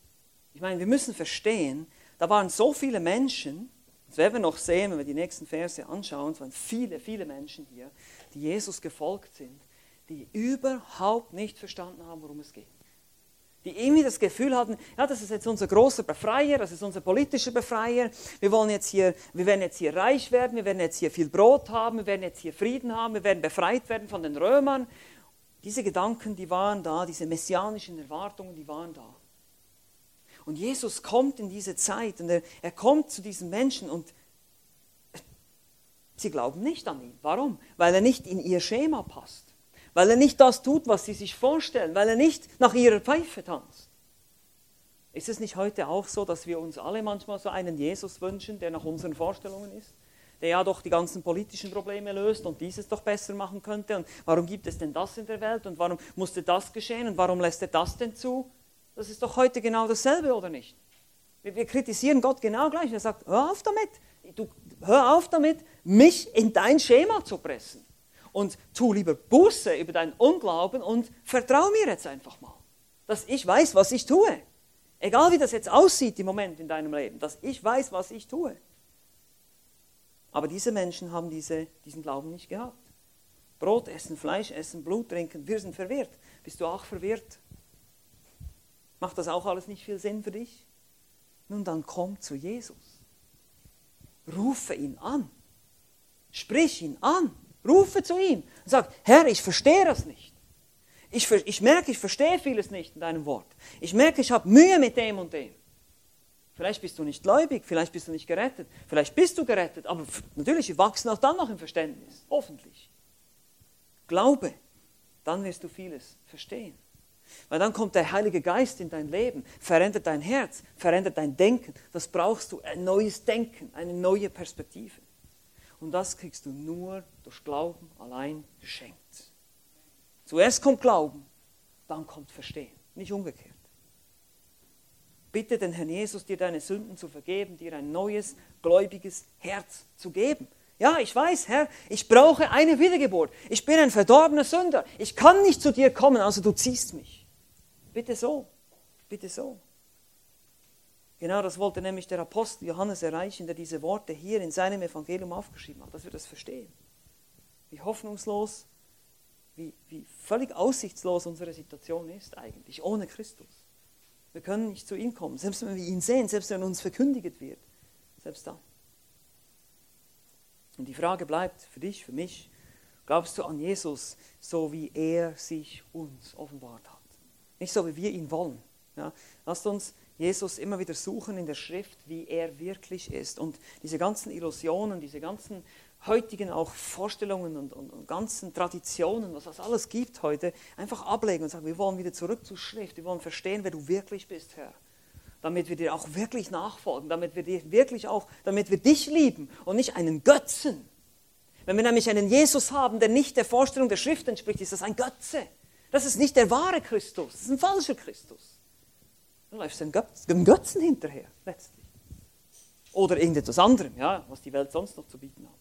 Ich meine, wir müssen verstehen, da waren so viele Menschen, das werden wir noch sehen, wenn wir die nächsten Verse anschauen, es waren viele, viele Menschen hier, die Jesus gefolgt sind die überhaupt nicht verstanden haben, worum es geht. Die irgendwie das Gefühl hatten, ja, das ist jetzt unser großer Befreier, das ist unser politischer Befreier. Wir, wollen jetzt hier, wir werden jetzt hier reich werden, wir werden jetzt hier viel Brot haben, wir werden jetzt hier Frieden haben, wir werden befreit werden von den Römern. Diese Gedanken, die waren da, diese messianischen Erwartungen, die waren da. Und Jesus kommt in diese Zeit und er, er kommt zu diesen Menschen und sie glauben nicht an ihn. Warum? Weil er nicht in ihr Schema passt weil er nicht das tut, was sie sich vorstellen, weil er nicht nach ihrer Pfeife tanzt. Ist es nicht heute auch so, dass wir uns alle manchmal so einen Jesus wünschen, der nach unseren Vorstellungen ist? Der ja doch die ganzen politischen Probleme löst und dieses doch besser machen könnte. Und warum gibt es denn das in der Welt? Und warum musste das geschehen? Und warum lässt er das denn zu? Das ist doch heute genau dasselbe, oder nicht? Wir, wir kritisieren Gott genau gleich. Er sagt, hör auf damit. Du, hör auf damit, mich in dein Schema zu pressen und tu lieber Buße über deinen Unglauben und vertrau mir jetzt einfach mal, dass ich weiß, was ich tue. Egal wie das jetzt aussieht im Moment in deinem Leben, dass ich weiß, was ich tue. Aber diese Menschen haben diese, diesen Glauben nicht gehabt. Brot essen, Fleisch essen, Blut trinken, wir sind verwirrt. Bist du auch verwirrt? Macht das auch alles nicht viel Sinn für dich? Nun dann komm zu Jesus. Rufe ihn an. Sprich ihn an. Rufe zu ihm und sag, Herr, ich verstehe das nicht. Ich, ich merke, ich verstehe vieles nicht in deinem Wort. Ich merke, ich habe Mühe mit dem und dem. Vielleicht bist du nicht gläubig, vielleicht bist du nicht gerettet, vielleicht bist du gerettet, aber natürlich, wir wachsen auch dann noch im Verständnis, hoffentlich. Glaube, dann wirst du vieles verstehen. Weil dann kommt der Heilige Geist in dein Leben, verändert dein Herz, verändert dein Denken. Das brauchst du, ein neues Denken, eine neue Perspektive. Und das kriegst du nur durch Glauben allein geschenkt. Zuerst kommt Glauben, dann kommt Verstehen, nicht umgekehrt. Bitte den Herrn Jesus, dir deine Sünden zu vergeben, dir ein neues, gläubiges Herz zu geben. Ja, ich weiß, Herr, ich brauche eine Wiedergeburt. Ich bin ein verdorbener Sünder. Ich kann nicht zu dir kommen, also du ziehst mich. Bitte so, bitte so. Genau das wollte nämlich der Apostel Johannes erreichen, der diese Worte hier in seinem Evangelium aufgeschrieben hat, dass wir das verstehen. Wie hoffnungslos, wie, wie völlig aussichtslos unsere Situation ist eigentlich, ohne Christus. Wir können nicht zu ihm kommen, selbst wenn wir ihn sehen, selbst wenn uns verkündigt wird, selbst dann. Und die Frage bleibt für dich, für mich, Glaubst du an Jesus, so wie er sich uns offenbart hat? Nicht so, wie wir ihn wollen. Ja? Lasst uns Jesus immer wieder suchen in der Schrift, wie er wirklich ist. Und diese ganzen Illusionen, diese ganzen heutigen auch Vorstellungen und, und, und ganzen Traditionen, was es alles gibt heute, einfach ablegen und sagen, wir wollen wieder zurück zur Schrift, wir wollen verstehen, wer du wirklich bist, Herr. Damit wir dir auch wirklich nachfolgen, damit wir dir wirklich auch, damit wir dich lieben und nicht einen Götzen. Wenn wir nämlich einen Jesus haben, der nicht der Vorstellung der Schrift entspricht, ist das ein Götze. Das ist nicht der wahre Christus, das ist ein falscher Christus. Dann läufst du dem Götzen hinterher, letztlich. Oder irgendetwas anderem, ja, was die Welt sonst noch zu bieten hat.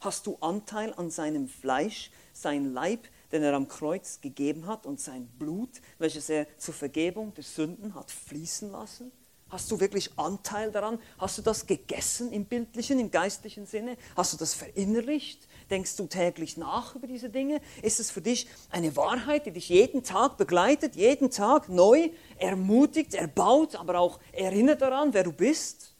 Hast du Anteil an seinem Fleisch, sein Leib, den er am Kreuz gegeben hat und sein Blut, welches er zur Vergebung der Sünden hat fließen lassen? Hast du wirklich Anteil daran? Hast du das gegessen im bildlichen, im geistlichen Sinne? Hast du das verinnerlicht? Denkst du täglich nach über diese Dinge? Ist es für dich eine Wahrheit, die dich jeden Tag begleitet, jeden Tag neu ermutigt, erbaut, aber auch erinnert daran, wer du bist?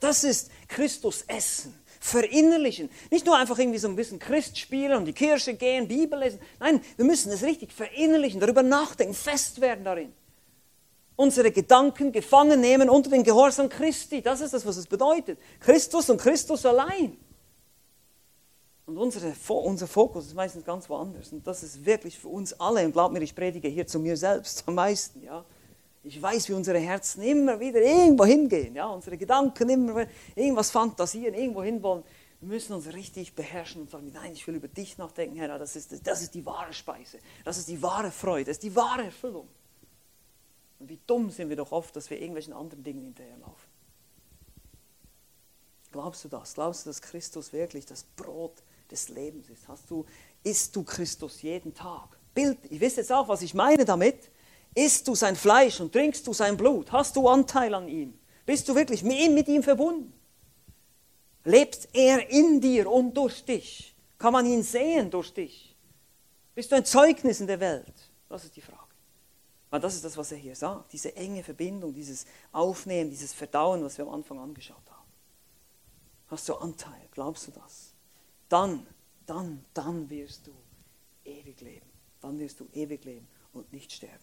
Das ist Christus Essen. Verinnerlichen. Nicht nur einfach irgendwie so ein bisschen Christ spielen und die Kirche gehen, Bibel lesen. Nein, wir müssen es richtig verinnerlichen, darüber nachdenken, fest werden darin. Unsere Gedanken gefangen nehmen unter den Gehorsam Christi. Das ist das, was es bedeutet. Christus und Christus allein. Und unsere, unser Fokus ist meistens ganz woanders. Und das ist wirklich für uns alle, und glaub mir, ich predige hier zu mir selbst am meisten. Ja. Ich weiß, wie unsere Herzen immer wieder irgendwo hingehen. Ja. Unsere Gedanken immer wieder irgendwas fantasieren, irgendwo hinwollen. Wir müssen uns richtig beherrschen und sagen, nein, ich will über dich nachdenken, Herr, das ist, das ist die wahre Speise, das ist die wahre Freude, das ist die wahre Erfüllung. Und wie dumm sind wir doch oft, dass wir irgendwelchen anderen Dingen hinterherlaufen. Glaubst du das? Glaubst du, dass Christus wirklich das Brot ist? Des Lebens ist. Hast du, isst du Christus jeden Tag? Bild, ich weiß jetzt auch, was ich meine damit. Isst du sein Fleisch und trinkst du sein Blut? Hast du Anteil an ihm? Bist du wirklich mit ihm, mit ihm verbunden? Lebt er in dir und durch dich? Kann man ihn sehen durch dich? Bist du ein Zeugnis in der Welt? Das ist die Frage. Weil das ist das, was er hier sagt. Diese enge Verbindung, dieses Aufnehmen, dieses Verdauen, was wir am Anfang angeschaut haben. Hast du Anteil? Glaubst du das? Dann, dann, dann wirst du ewig leben. Dann wirst du ewig leben und nicht sterben.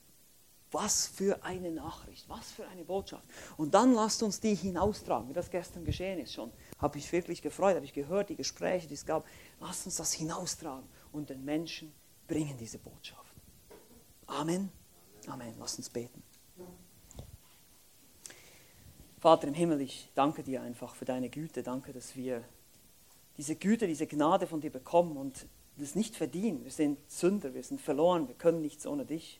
Was für eine Nachricht, was für eine Botschaft. Und dann lasst uns die hinaustragen, wie das gestern geschehen ist schon. Habe ich wirklich gefreut, habe ich gehört, die Gespräche, die es gab. Lasst uns das hinaustragen und den Menschen bringen diese Botschaft. Amen. Amen. Lasst uns beten. Vater im Himmel, ich danke dir einfach für deine Güte. Danke, dass wir diese Güte, diese Gnade von dir bekommen und das nicht verdienen. Wir sind Sünder, wir sind verloren, wir können nichts ohne dich.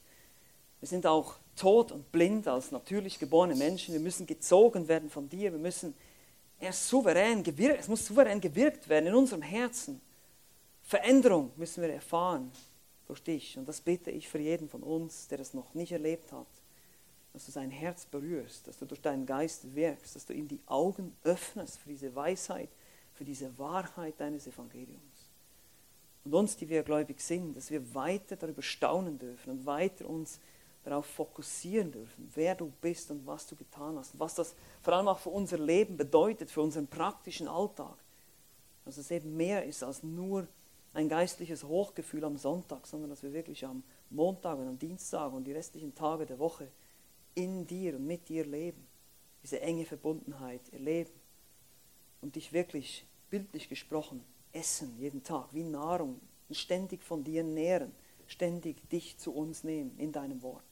Wir sind auch tot und blind als natürlich geborene Menschen. Wir müssen gezogen werden von dir. Wir müssen erst souverän gewirkt, es muss souverän gewirkt werden in unserem Herzen. Veränderung müssen wir erfahren durch dich. Und das bitte ich für jeden von uns, der das noch nicht erlebt hat. Dass du sein Herz berührst, dass du durch deinen Geist wirkst, dass du ihm die Augen öffnest für diese Weisheit, für diese Wahrheit deines Evangeliums. Und uns, die wir gläubig sind, dass wir weiter darüber staunen dürfen und weiter uns darauf fokussieren dürfen, wer du bist und was du getan hast was das vor allem auch für unser Leben bedeutet, für unseren praktischen Alltag. Dass es eben mehr ist als nur ein geistliches Hochgefühl am Sonntag, sondern dass wir wirklich am Montag und am Dienstag und die restlichen Tage der Woche in dir und mit dir leben, diese enge Verbundenheit erleben und dich wirklich bildlich gesprochen, essen jeden Tag, wie Nahrung, ständig von dir nähren, ständig dich zu uns nehmen in deinem Wort.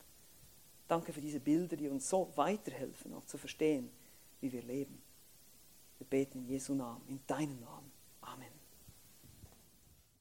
Danke für diese Bilder, die uns so weiterhelfen, auch zu verstehen, wie wir leben. Wir beten in Jesu Namen, in deinem Namen.